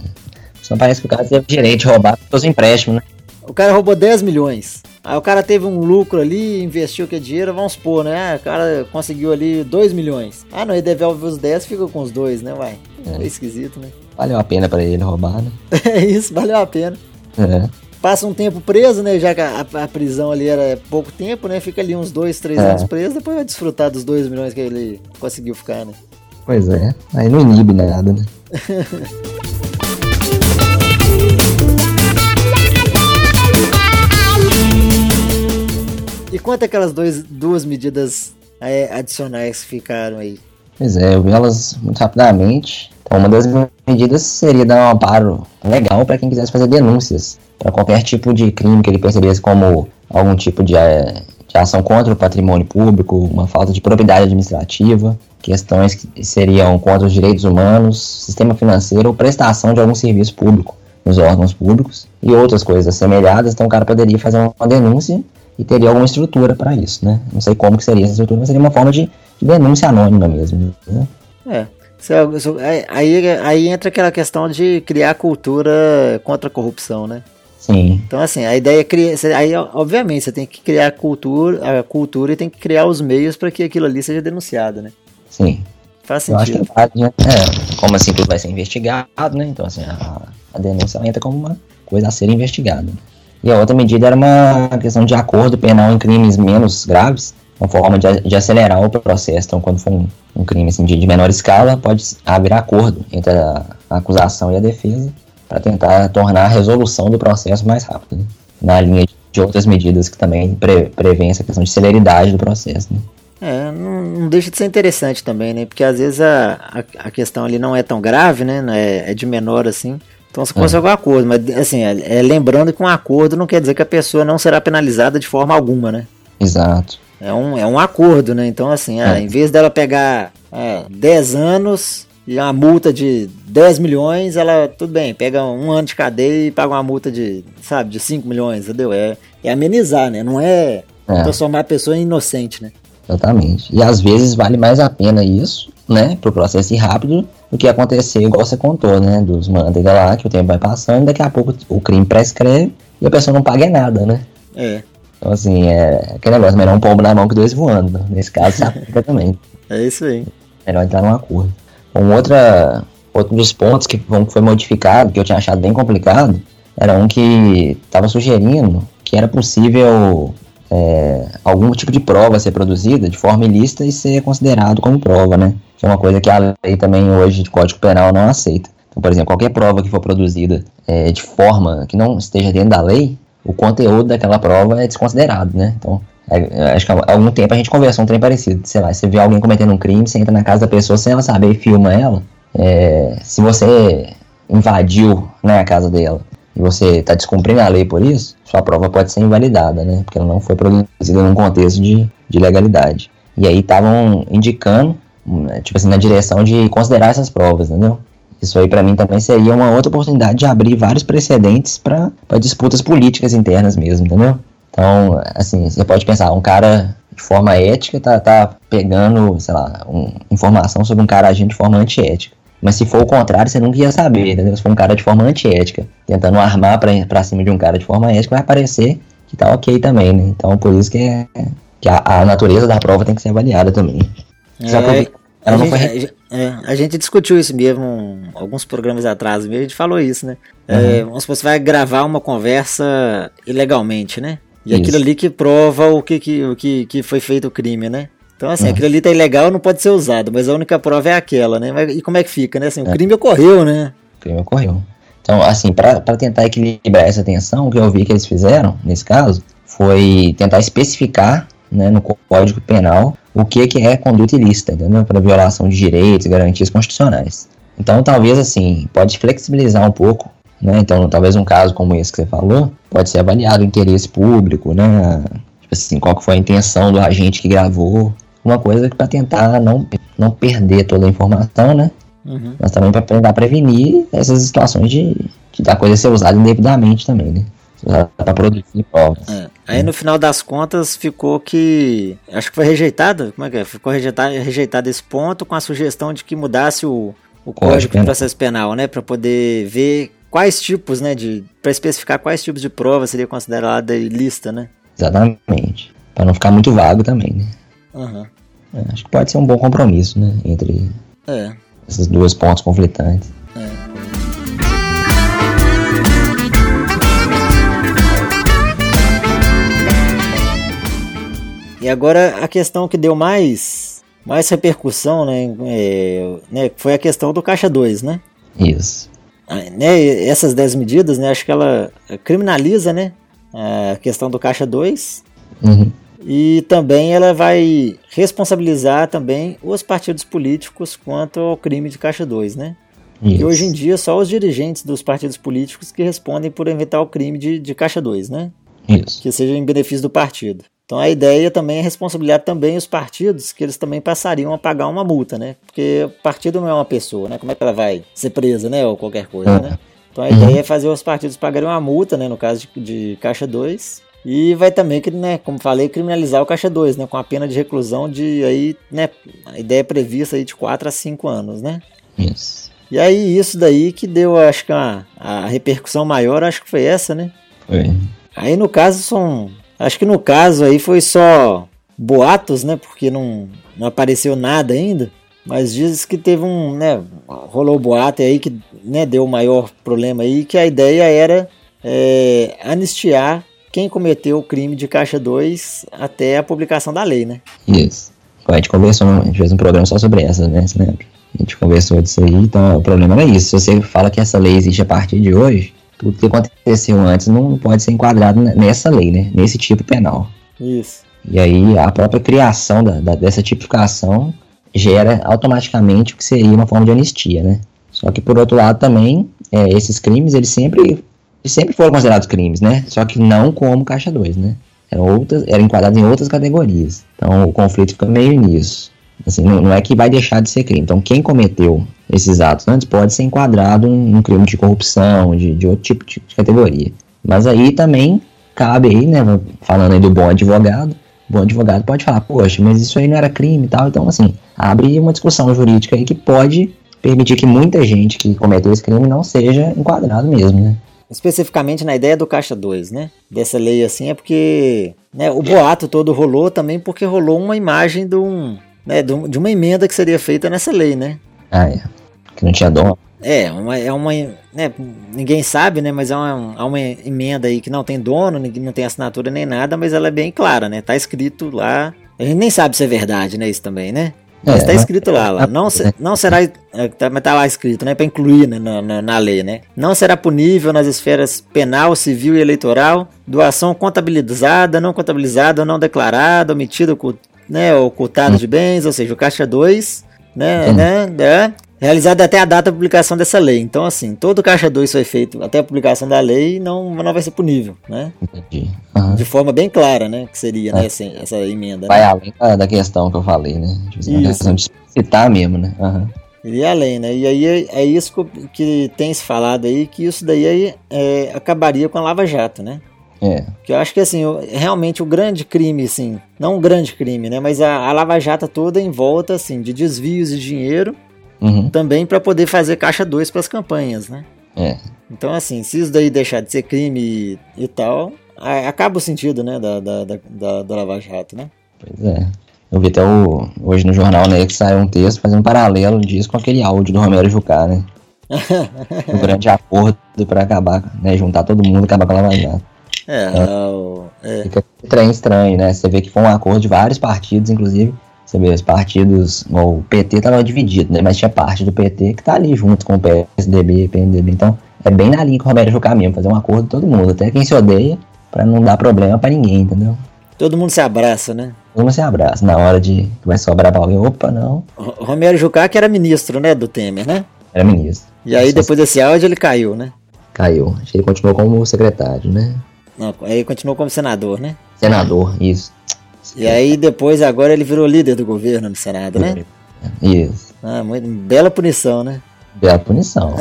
Só parece que o cara teve direito de roubar os empréstimos, né? O cara roubou 10 milhões. Aí o cara teve um lucro ali, investiu que é dinheiro, vamos supor, né? Ah, o cara conseguiu ali 2 milhões. Ah, não, ele devolve os 10, fica com os 2, né, vai? É. é. esquisito, né? Valeu a pena para ele roubar, né? é isso, valeu a pena. É. Passa um tempo preso, né? Já que a, a, prisão ali era pouco tempo, né? Fica ali uns dois, três é. anos preso, depois vai desfrutar dos dois milhões que ele conseguiu ficar, né? Pois é, aí não inibe nada, né? e quanto aquelas dois, duas medidas é, adicionais que ficaram aí? Pois é, eu vi elas muito rapidamente. Então, uma das medidas seria dar um amparo legal para quem quisesse fazer denúncias para qualquer tipo de crime que ele percebesse como algum tipo de, eh, de ação contra o patrimônio público, uma falta de propriedade administrativa, questões que seriam contra os direitos humanos, sistema financeiro ou prestação de algum serviço público nos órgãos públicos e outras coisas assemelhadas. Então o cara poderia fazer uma denúncia e teria alguma estrutura para isso, né? Não sei como que seria essa estrutura, mas seria uma forma de, de denúncia anônima mesmo. Né? É. Aí, aí entra aquela questão de criar cultura contra a corrupção, né? Sim. Então, assim, a ideia é criar. Aí, obviamente, você tem que criar a cultura, a cultura e tem que criar os meios para que aquilo ali seja denunciado, né? Sim. Faz sentido. Eu acho que é, como assim tudo vai ser investigado, né? Então, assim, a, a denúncia entra como uma coisa a ser investigada. E a outra medida era uma questão de acordo penal em crimes menos graves, uma forma de, de acelerar o processo. Então, quando for um, um crime assim, de, de, menor escala, pode haver acordo entre a, a acusação e a defesa para tentar tornar a resolução do processo mais rápida, né? na linha de outras medidas que também pre, prevêem essa questão de celeridade do processo. Né? É, não, não, deixa de ser interessante também, né? Porque às vezes a, a, a questão ali não é tão grave, né? É, é de menor assim. Então você consegue é. um acordo, mas assim, é, é, lembrando que um acordo não quer dizer que a pessoa não será penalizada de forma alguma, né? Exato. É um, é um acordo, né? Então, assim, ah, é. em vez dela pegar é, 10 anos e uma multa de 10 milhões, ela, tudo bem, pega um ano de cadeia e paga uma multa de, sabe, de 5 milhões, entendeu? É, é amenizar, né? Não é, é. transformar a pessoa em inocente, né? Exatamente. E às vezes vale mais a pena isso, né, pro processo ir rápido, do que acontecer igual você contou, né, dos manteiga lá, que o tempo vai passando, daqui a pouco o crime prescreve e a pessoa não paga nada, né? É. Então, assim, é aquele negócio, melhor um pombo na mão que dois voando. Né? Nesse caso, se aplica também. É isso aí. Melhor entrar num acordo. Um outra, outro dos pontos que foi modificado, que eu tinha achado bem complicado, era um que estava sugerindo que era possível é, algum tipo de prova ser produzida de forma ilícita e ser considerado como prova, né? Que é uma coisa que a lei também hoje de Código Penal não aceita. Então, por exemplo, qualquer prova que for produzida é, de forma que não esteja dentro da lei, o conteúdo daquela prova é desconsiderado, né? Então, é, acho que há algum tempo a gente conversou um trem parecido. Sei lá, você vê alguém cometendo um crime, você entra na casa da pessoa sem ela saber e filma ela. É, se você invadiu né, a casa dela e você está descumprindo a lei por isso, sua prova pode ser invalidada, né? Porque ela não foi produzida num contexto de, de legalidade. E aí estavam indicando, né, tipo assim, na direção de considerar essas provas, entendeu? Isso aí para mim também seria uma outra oportunidade de abrir vários precedentes para disputas políticas internas mesmo, entendeu? Então, assim, você pode pensar, um cara de forma ética tá, tá pegando, sei lá, um, informação sobre um cara agindo de forma antiética. Mas se for o contrário, você nunca ia saber, entendeu? Se for um cara de forma antiética, tentando armar pra, pra cima de um cara de forma ética, vai aparecer que tá ok também, né? Então, por isso que, é, que a, a natureza da prova tem que ser avaliada também. É, ela não gente, foi... é, a gente discutiu isso mesmo alguns programas atrás mesmo, a gente falou isso, né? É, uhum. É, vamos supor, você vai gravar uma conversa ilegalmente, né? E isso. aquilo ali que prova o que, que, o que, que foi feito o crime, né? Então, assim, uhum. aquilo ali tá ilegal, não pode ser usado, mas a única prova é aquela, né? E como é que fica, né? Assim, o é. crime ocorreu, né? O crime ocorreu. Então, assim, para tentar equilibrar essa tensão, o que eu vi que eles fizeram, nesse caso, foi tentar especificar né, no Código Penal o que, que é conduta ilícita, entendeu? Para violação de direitos e garantias constitucionais. Então, talvez, assim, pode flexibilizar um pouco, né? Então, talvez um caso como esse que você falou, pode ser avaliado o interesse público, né? Tipo assim, qual que foi a intenção do agente que gravou, uma coisa para tentar não, não perder toda a informação, né? Uhum. Mas também para tentar prevenir essas situações de, de da coisa ser usada indevidamente também, né? Para produzir provas. É. Aí no final das contas ficou que. Acho que foi rejeitado. Como é que é? Ficou rejeitado, rejeitado esse ponto com a sugestão de que mudasse o, o Código de Processo Penal, né? Para poder ver quais tipos, né? De, para especificar quais tipos de prova seria considerada ilícita, né? Exatamente. Para não ficar muito vago também, né? Uhum. É, acho que pode ser um bom compromisso, né? Entre é. esses dois pontos conflitantes. É. E agora a questão que deu mais, mais repercussão, né, é, né foi a questão do Caixa 2, né? Isso. Ah, né, essas 10 medidas, né, acho que ela criminaliza, né, a questão do Caixa 2. Uhum E também ela vai responsabilizar também os partidos políticos quanto ao crime de Caixa 2, né? Isso. E hoje em dia só os dirigentes dos partidos políticos que respondem por evitar o crime de, de Caixa 2, né? Isso. Que seja em benefício do partido. Então a ideia também é responsabilizar também os partidos, que eles também passariam a pagar uma multa, né? Porque o partido não é uma pessoa, né? Como é que ela vai ser presa, né? Ou qualquer coisa, é. né? Então a uhum. ideia é fazer os partidos pagarem uma multa, né? No caso de, de Caixa 2. E vai também, né, como falei, criminalizar o Caixa 2, né? Com a pena de reclusão de aí, né? A ideia é prevista aí de 4 a 5 anos, né? Isso. E aí isso daí que deu, acho que a, a repercussão maior, acho que foi essa, né? Foi. Aí no caso são. Acho que no caso aí foi só boatos, né? Porque não, não apareceu nada ainda. Mas diz que teve um, né, rolou boato aí que né, deu o maior problema aí, que a ideia era é, anistiar quem cometeu o crime de Caixa 2 até a publicação da lei, né? Isso. A gente conversou, a gente fez um programa só sobre essa, né? Você lembra? A gente conversou disso aí, então o problema era isso. Se você fala que essa lei existe a partir de hoje, tudo que aconteceu antes não pode ser enquadrado nessa lei, né? Nesse tipo penal. Isso. E aí a própria criação da, da, dessa tipificação gera automaticamente o que seria uma forma de anistia, né? Só que por outro lado também, é, esses crimes, eles sempre, eles sempre foram considerados crimes, né? Só que não como caixa 2, né? Eram, outras, eram enquadrados em outras categorias. Então o conflito fica meio nisso. Assim, não, não, é que vai deixar de ser crime. Então quem cometeu esses atos antes pode ser enquadrado em um crime de corrupção, de, de outro tipo de categoria. Mas aí também cabe aí, né, falando aí do bom advogado, o bom advogado pode falar, poxa, mas isso aí não era crime e tal. Então, assim, abre uma discussão jurídica aí que pode permitir que muita gente que cometeu esse crime não seja enquadrado mesmo, né? Especificamente na ideia do Caixa 2, né? Dessa lei assim, é porque né, o boato todo rolou também porque rolou uma imagem de, um, né, de uma emenda que seria feita nessa lei, né? Ah, é. Que não tinha dono. É, uma, é uma. Né, ninguém sabe, né? Mas é uma, é uma emenda aí que não tem dono, não tem assinatura nem nada, mas ela é bem clara, né? Tá escrito lá. A gente nem sabe se é verdade, né? Isso também, né? Mas está é, escrito lá, lá. Não, não será. É, tá, mas lá escrito, né? Para incluir né, na, na, na, lei, né? Não será punível nas esferas penal, civil e eleitoral, doação contabilizada, não contabilizada não declarada, omitida né, ocultada hum. de bens, ou seja, o Caixa 2, né, né, né, realizado até a data da publicação dessa lei. Então, assim, todo Caixa 2 foi feito até a publicação da lei não, não vai ser punível, né? Entendi. Uhum. De forma bem clara, né? Que seria, né, é. essa, essa emenda. Vai né? além da, questão que eu falei, né? Tipo, a questão de citar mesmo, né? Uhum. Iria além, né? E aí é, é isso que tem se falado aí, que isso daí é, acabaria com a Lava Jato, né? É. Que eu acho que assim, realmente o grande crime, assim, não um grande crime, né? Mas a, a Lava Jato toda em volta, assim, de desvios de dinheiro Uhum. Também para poder fazer caixa 2 para as campanhas, né? É. Então, assim, se isso daí deixar de ser crime e, e tal, acaba o sentido, né, da, da, da, da Lava Jato, né? Pois é. Eu vi até o, hoje no jornal, né, que saiu um texto fazendo um paralelo disso com aquele áudio do Romero Jucá, né? o grande acordo para acabar, né, juntar todo mundo e acabar com a Lava Jato. É, é. é. Fica estranho, estranho, né? Você vê que foi um acordo de vários partidos, inclusive, você vê, os partidos, o PT estava dividido, né? Mas tinha parte do PT que tá ali junto com o PSDB, PNDB. Então, é bem na linha que o Roberto Jucá mesmo, fazer um acordo com todo mundo, até quem se odeia, para não dar problema para ninguém, entendeu? Todo mundo se abraça, né? Todo mundo se abraça. Na hora de que vai sobrar pra alguém, opa, não. O Romero Jucá, que era ministro, né, do Temer, né? Era ministro. E aí, depois desse áudio, ele caiu, né? Caiu. Acho que ele continuou como secretário, né? Não, aí continuou como senador, né? Senador, isso. E aí depois agora ele virou líder do governo no Senado, né? Isso. Ah, muito, bela punição, né? Bela punição.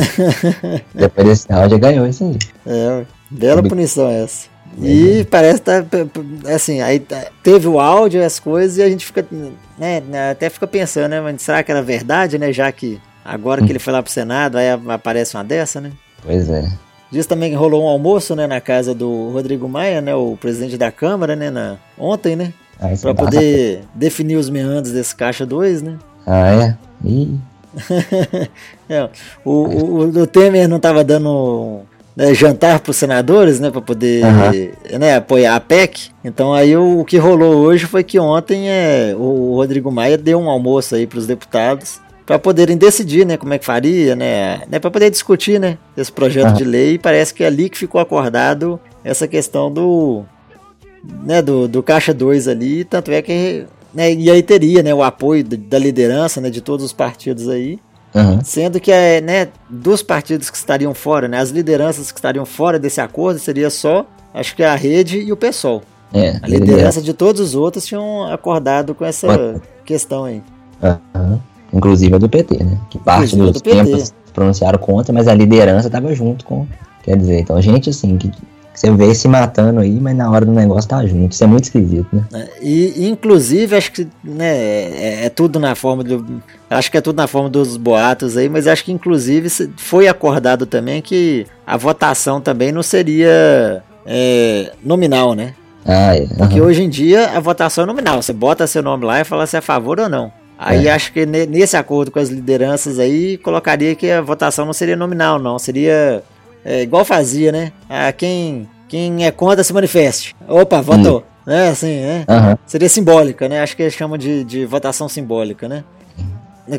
depois desse áudio ganhou isso aí. É, bela punição essa. E parece que tá, assim, aí tá, teve o áudio, as coisas, e a gente fica, né, até fica pensando, né, mas será que era verdade, né, já que agora que ele foi lá pro Senado, aí aparece uma dessa, né? Pois é. Diz também que rolou um almoço, né, na casa do Rodrigo Maia, né, o presidente da Câmara, né, na, ontem, né? Ah, para poder definir os meandros desse caixa 2, né? Ah, é? Ih. é o, o, o, Temer não estava dando né, jantar para os senadores, né, para poder uhum. né, apoiar a PEC. Então aí o, o, que rolou hoje foi que ontem é, o Rodrigo Maia deu um almoço aí para os deputados para poderem decidir, né, como é que faria, né, né para poder discutir, né, esse projeto de lei. E parece que é ali que ficou acordado essa questão do né, do, do Caixa 2 ali, tanto é que né, e aí teria né, o apoio da liderança né, de todos os partidos aí. Uhum. Sendo que é, né, dos partidos que estariam fora, né, as lideranças que estariam fora desse acordo seria só, acho que a rede e o PSOL. É, a liderança de todos os outros tinham acordado com essa questão aí. Uhum. Inclusive a do PT, né? Que parte Inclusive dos tempos se pronunciaram contra, mas a liderança estava junto com. Quer dizer, então, gente, assim, que você vê se matando aí, mas na hora do negócio tá junto. Isso é muito esquisito, né? É, e, inclusive, acho que né, é, é, tudo na forma do. Acho que é tudo na forma dos boatos aí, mas acho que inclusive foi acordado também que a votação também não seria é, nominal, né? Ah, é. Uhum. Porque hoje em dia a votação é nominal. Você bota seu nome lá e fala se é a favor ou não. Aí é. acho que nesse acordo com as lideranças aí colocaria que a votação não seria nominal, não. Seria é, igual fazia, né? Ah, quem, quem é contra se manifeste. Opa, votou. Hum. É, assim, né? Uhum. Seria simbólica, né? Acho que eles chamam de, de votação simbólica, né?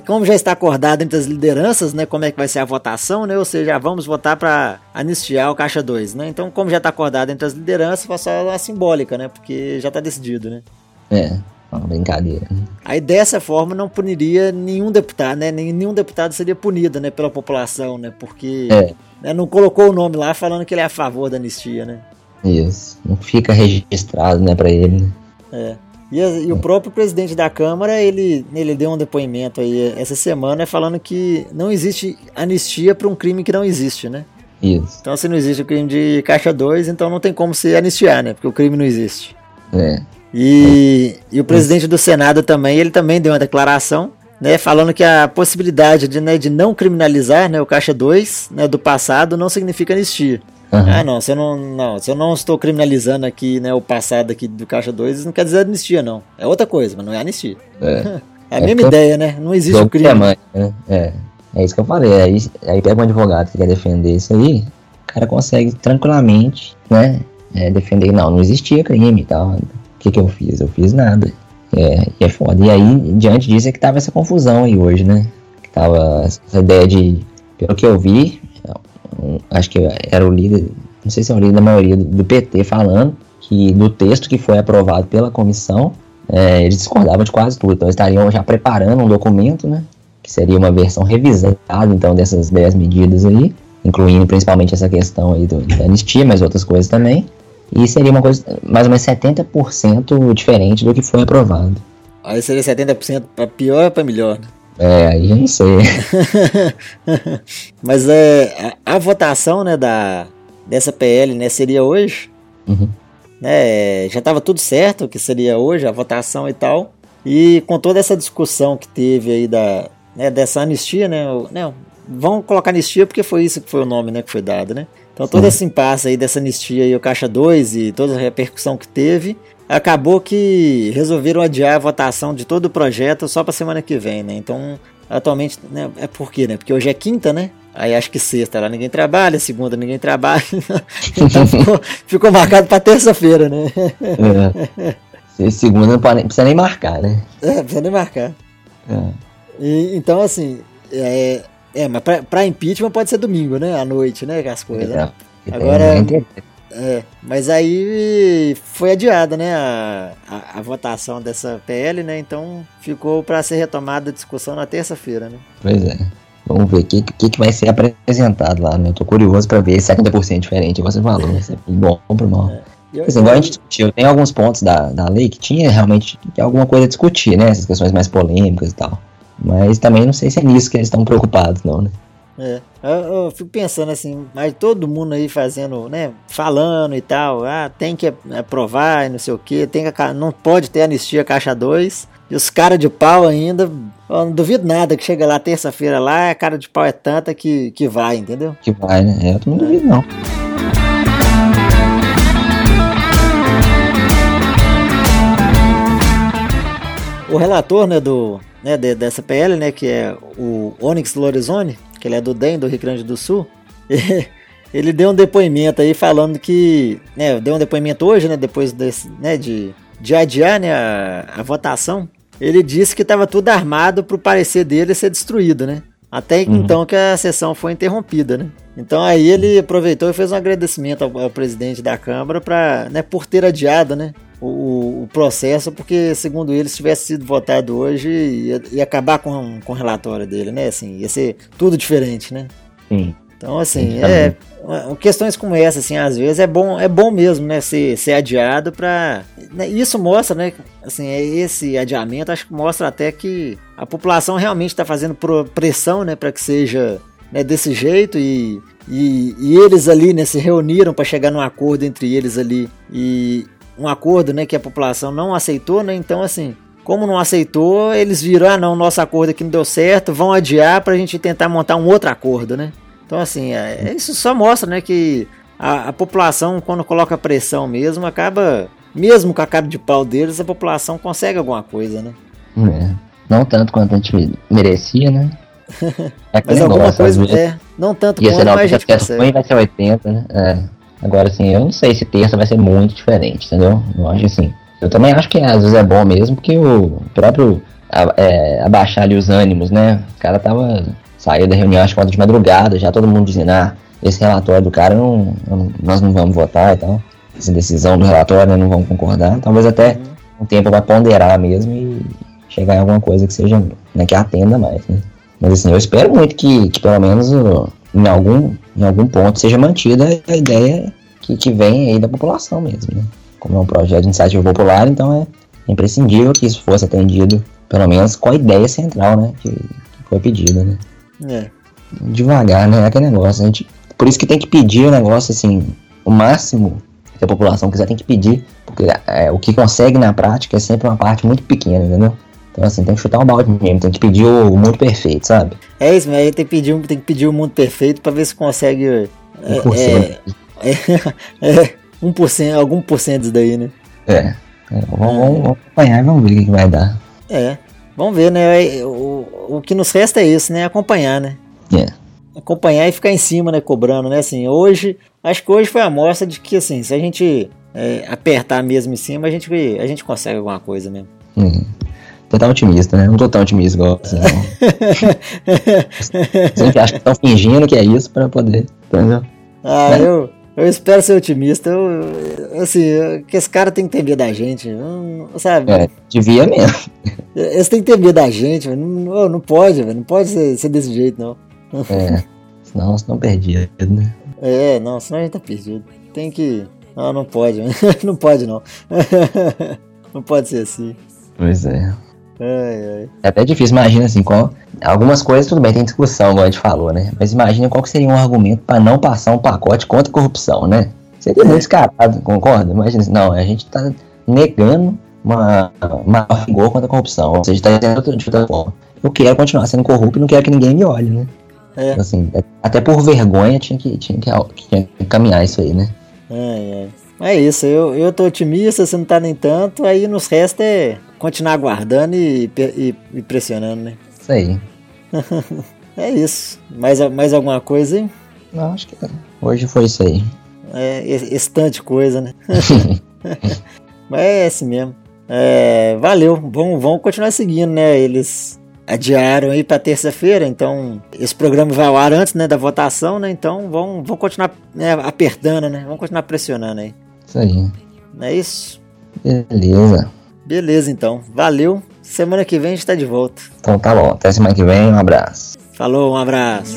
Como já está acordado entre as lideranças, né? Como é que vai ser a votação, né? Ou seja, vamos votar para anistiar o Caixa 2, né? Então, como já está acordado entre as lideranças, foi só a simbólica, né? Porque já está decidido, né? É. Uma brincadeira. Aí dessa forma não puniria nenhum deputado, né? Nenhum deputado seria punido, né, pela população, né? Porque é. né, não colocou o nome lá falando que ele é a favor da anistia, né? Isso. Não fica registrado, né, para ele. É. E, e, o próprio presidente da Câmara, ele, ele deu um depoimento aí essa semana falando que não existe anistia para um crime que não existe, né? Isso. Então, se não existe o crime de caixa 2, então não tem como se anistiar, né? Porque o crime não existe. É. E, e o presidente do Senado também, ele também deu uma declaração, né, falando que a possibilidade de, né, de não criminalizar né, o Caixa 2 né, do passado não significa anistia. Uhum. Ah, não, se eu não, não, se eu não estou criminalizando aqui né, o passado aqui do Caixa 2, não quer dizer anistia, não. É outra coisa, mas não é anistia. É, é a é mesma ideia, né? Não existe o crime. É, né? é, é isso que eu falei. Aí, aí pega um advogado que quer defender isso aí, o cara consegue tranquilamente né, é, defender. Não, não existia crime e tal que, que eu fiz? Eu fiz nada. É, e é foda. E aí, diante disso, é que tava essa confusão aí hoje, né? Que tava essa ideia de, pelo que eu vi, acho que era o líder, não sei se é o líder da maioria do, do PT falando que do texto que foi aprovado pela comissão, é, eles discordavam de quase tudo. Então, eles estariam já preparando um documento, né? Que seria uma versão revisada, então, dessas 10 medidas aí, incluindo principalmente essa questão aí do, da anistia, mas outras coisas também. E seria uma coisa mais ou menos 70% diferente do que foi aprovado. Aí seria 70% para pior ou para melhor? Né? É, aí eu não sei. Mas é, a, a, votação né, da, dessa PL né, seria hoje. Uhum. Né, já estava tudo certo que seria hoje a votação e tal. E com toda essa discussão que teve aí da, né, dessa anistia, né, não, vamos colocar anistia porque foi isso que foi o nome né, que foi dado, né? Então todo esse impasse aí dessa anistia e o Caixa 2 e toda a repercussão que teve, acabou que resolveram adiar a votação de todo o projeto só para semana que vem, né? Então, atualmente, né, é por quê, né? Porque hoje é quinta, né? Aí acho que sexta lá ninguém trabalha, segunda ninguém trabalha. então ficou, ficou marcado para terça-feira, né? É. Segunda não precisa nem marcar, né? É, precisa nem marcar. É. E, então, assim, é, é, mas pra, pra impeachment pode ser domingo, né? À noite, né? As coisas. É, Agora. É, mas aí foi adiada, né? A, a, a, votação dessa PL, né? Então ficou para ser retomada a discussão na terça-feira, né? Pois é. Vamos ver o que, que, que vai ser apresentado lá, né? Eu tô curioso para ver 70% diferente, você falou, né? bom pro mal. É. Eu, assim, igual a gente discutiu, tem alguns pontos da, da lei que tinha realmente alguma coisa a discutir, né? Essas questões mais polêmicas e tal. Mas também não sei se é nisso que eles estão preocupados, não, né? É, eu, eu, fico pensando assim, mas todo mundo aí fazendo, né, falando e tal, ah, tem que aprovar e não sei o que, tem que, não pode ter anistia caixa 2, e os caras de pau ainda, eu não duvido nada que chega lá terça-feira lá, a cara de pau é tanta que, que vai, entendeu? Que vai, né? Eu também não duvido não. O relator, né, do, né, de, dessa PL, né, que é o Onyx Lorenzoni, que ele é do DEM, do Rio Grande do Sul, ele deu um depoimento aí falando que, né, deu um depoimento hoje, né, depois desse, né, de, de adiar, né, a, a votação, ele disse que estava tudo armado para o parecer dele ser destruído, né, Até uhum. então que a sessão foi interrompida, né? Então aí ele aproveitou e fez um agradecimento ao, ao presidente da Câmara para, né, por ter adiado, né, o, o, processo, porque segundo ele, se tivesse sido votado hoje, ia, ia acabar com, com o relatório dele, né? Assim, ia ser tudo diferente, né? Sim. Então, assim, é, questões como essa, assim, às vezes é bom, é bom mesmo, né, ser, ser adiado para né, isso mostra, né, assim, é esse adiamento acho que mostra até que a população realmente está fazendo pressão, né, para que seja né, desse jeito e, e, e, eles ali, né, se reuniram para chegar num acordo entre eles ali e um acordo, né, que a população não aceitou, né, então, assim, como não aceitou, eles viram, ah, não, nosso acordo aqui não deu certo, vão adiar para a gente tentar montar um outro acordo, né. Então, assim, é, é, isso só mostra, né, que a, a, população, quando coloca pressão mesmo, acaba, mesmo com a cara de pau deles, a população consegue alguma coisa, né? É. Não tanto quanto a gente merecia, né? É mas alguma coisa, é, não tanto quanto, mas a gente consegue. vai ser 80, né? É. Agora, assim, eu não sei se terça vai ser muito diferente, entendeu? Eu acho assim. Eu também acho que às vezes é bom mesmo, porque o próprio é, abaixar ali os ânimos, né? O cara tava saiu da reunião às quatro de madrugada, já todo mundo dizendo, ah, esse relatório do cara não, não, nós não vamos votar e tal. Essa decisão do relatório, né, não vamos concordar. Talvez até um tempo vai ponderar mesmo e chegar em alguma coisa que seja, né, que atenda mais, né. Mas assim, eu espero muito que, que pelo menos em algum, em algum ponto seja mantida a ideia que, que vem aí da população mesmo, né. Como é um projeto de iniciativa popular, então é imprescindível que isso fosse atendido, pelo menos com a ideia central, né, que, que foi pedida, né. É. Devagar, né? É aquele negócio. A gente, por isso que tem que pedir o negócio assim, o máximo que a população quiser tem que pedir, porque é, o que consegue na prática é sempre uma parte muito pequena, entendeu? Então assim, tem que chutar o balde mesmo, tem que pedir o, mundo perfeito, sabe? É isso, mas aí tem que pedir, tem que pedir o mundo perfeito para ver se consegue. É, é, é, é, 1%, algum por cento disso daí, né? É. é vamos, vamos, acompanhar e vamos ver o que, que vai dar. É. Vamos ver, né? O, o que nos resta é isso, né? Acompanhar, né? É. Acompanhar e ficar em cima, né? Cobrando, né? Assim, hoje, acho que hoje foi a mostra de que, assim, se a gente é, apertar mesmo em cima, a gente, a gente consegue alguma coisa mesmo. Uhum. Tá otimista, né? Não tô tão otimista igual você, não. Sempre acha que estão fingindo que é isso pra poder, entendeu? Ah, né? eu... Eu espero ser otimista. Eu, assim, que esse cara tem que ter medo da gente, sabe? É, devia mesmo. Eles têm que ter medo da gente, não, não pode, não pode ser, ser, desse jeito, não. É, senão não perdido, né? É, não, senão a gente tá perdido. Tem que. Não, não pode, não pode não. Não pode ser assim. Pois é. É até difícil, imagina assim, qual, algumas coisas tudo bem, tem discussão, como a gente falou, né? Mas imagina qual seria um argumento para não passar um pacote contra a corrupção, né? Seria muito descarado, concorda? Imagina assim, não, a gente tá negando uma, uma rigor contra a corrupção, ou seja, está dizendo de outra forma. Eu quero continuar sendo corrupto e não quero que ninguém me olhe, né? É. Assim, até por vergonha tinha que, tinha que, tinha que caminhar isso aí, né? É, é. é isso, eu, eu tô otimista, você não tá nem tanto, aí nos resta é continuar aguardando e, e, e pressionando, né? Isso aí. é isso. Mais, mais alguma coisa aí? Não, acho que hoje foi isso aí. É, esse tanto de coisa, né? Mas é esse mesmo. É, valeu, vamos, vamos continuar seguindo, né? Eles adiaram aí para terça-feira, então esse programa vai ao ar antes né, da votação, né? Então vamos, vamos continuar né, apertando, né? Vamos continuar pressionando aí. Isso aí. Não é isso? Beleza. Beleza, então. Valeu. Semana que vem a gente tá de volta. Então tá bom. Até semana que vem. Um abraço. Falou, um abraço.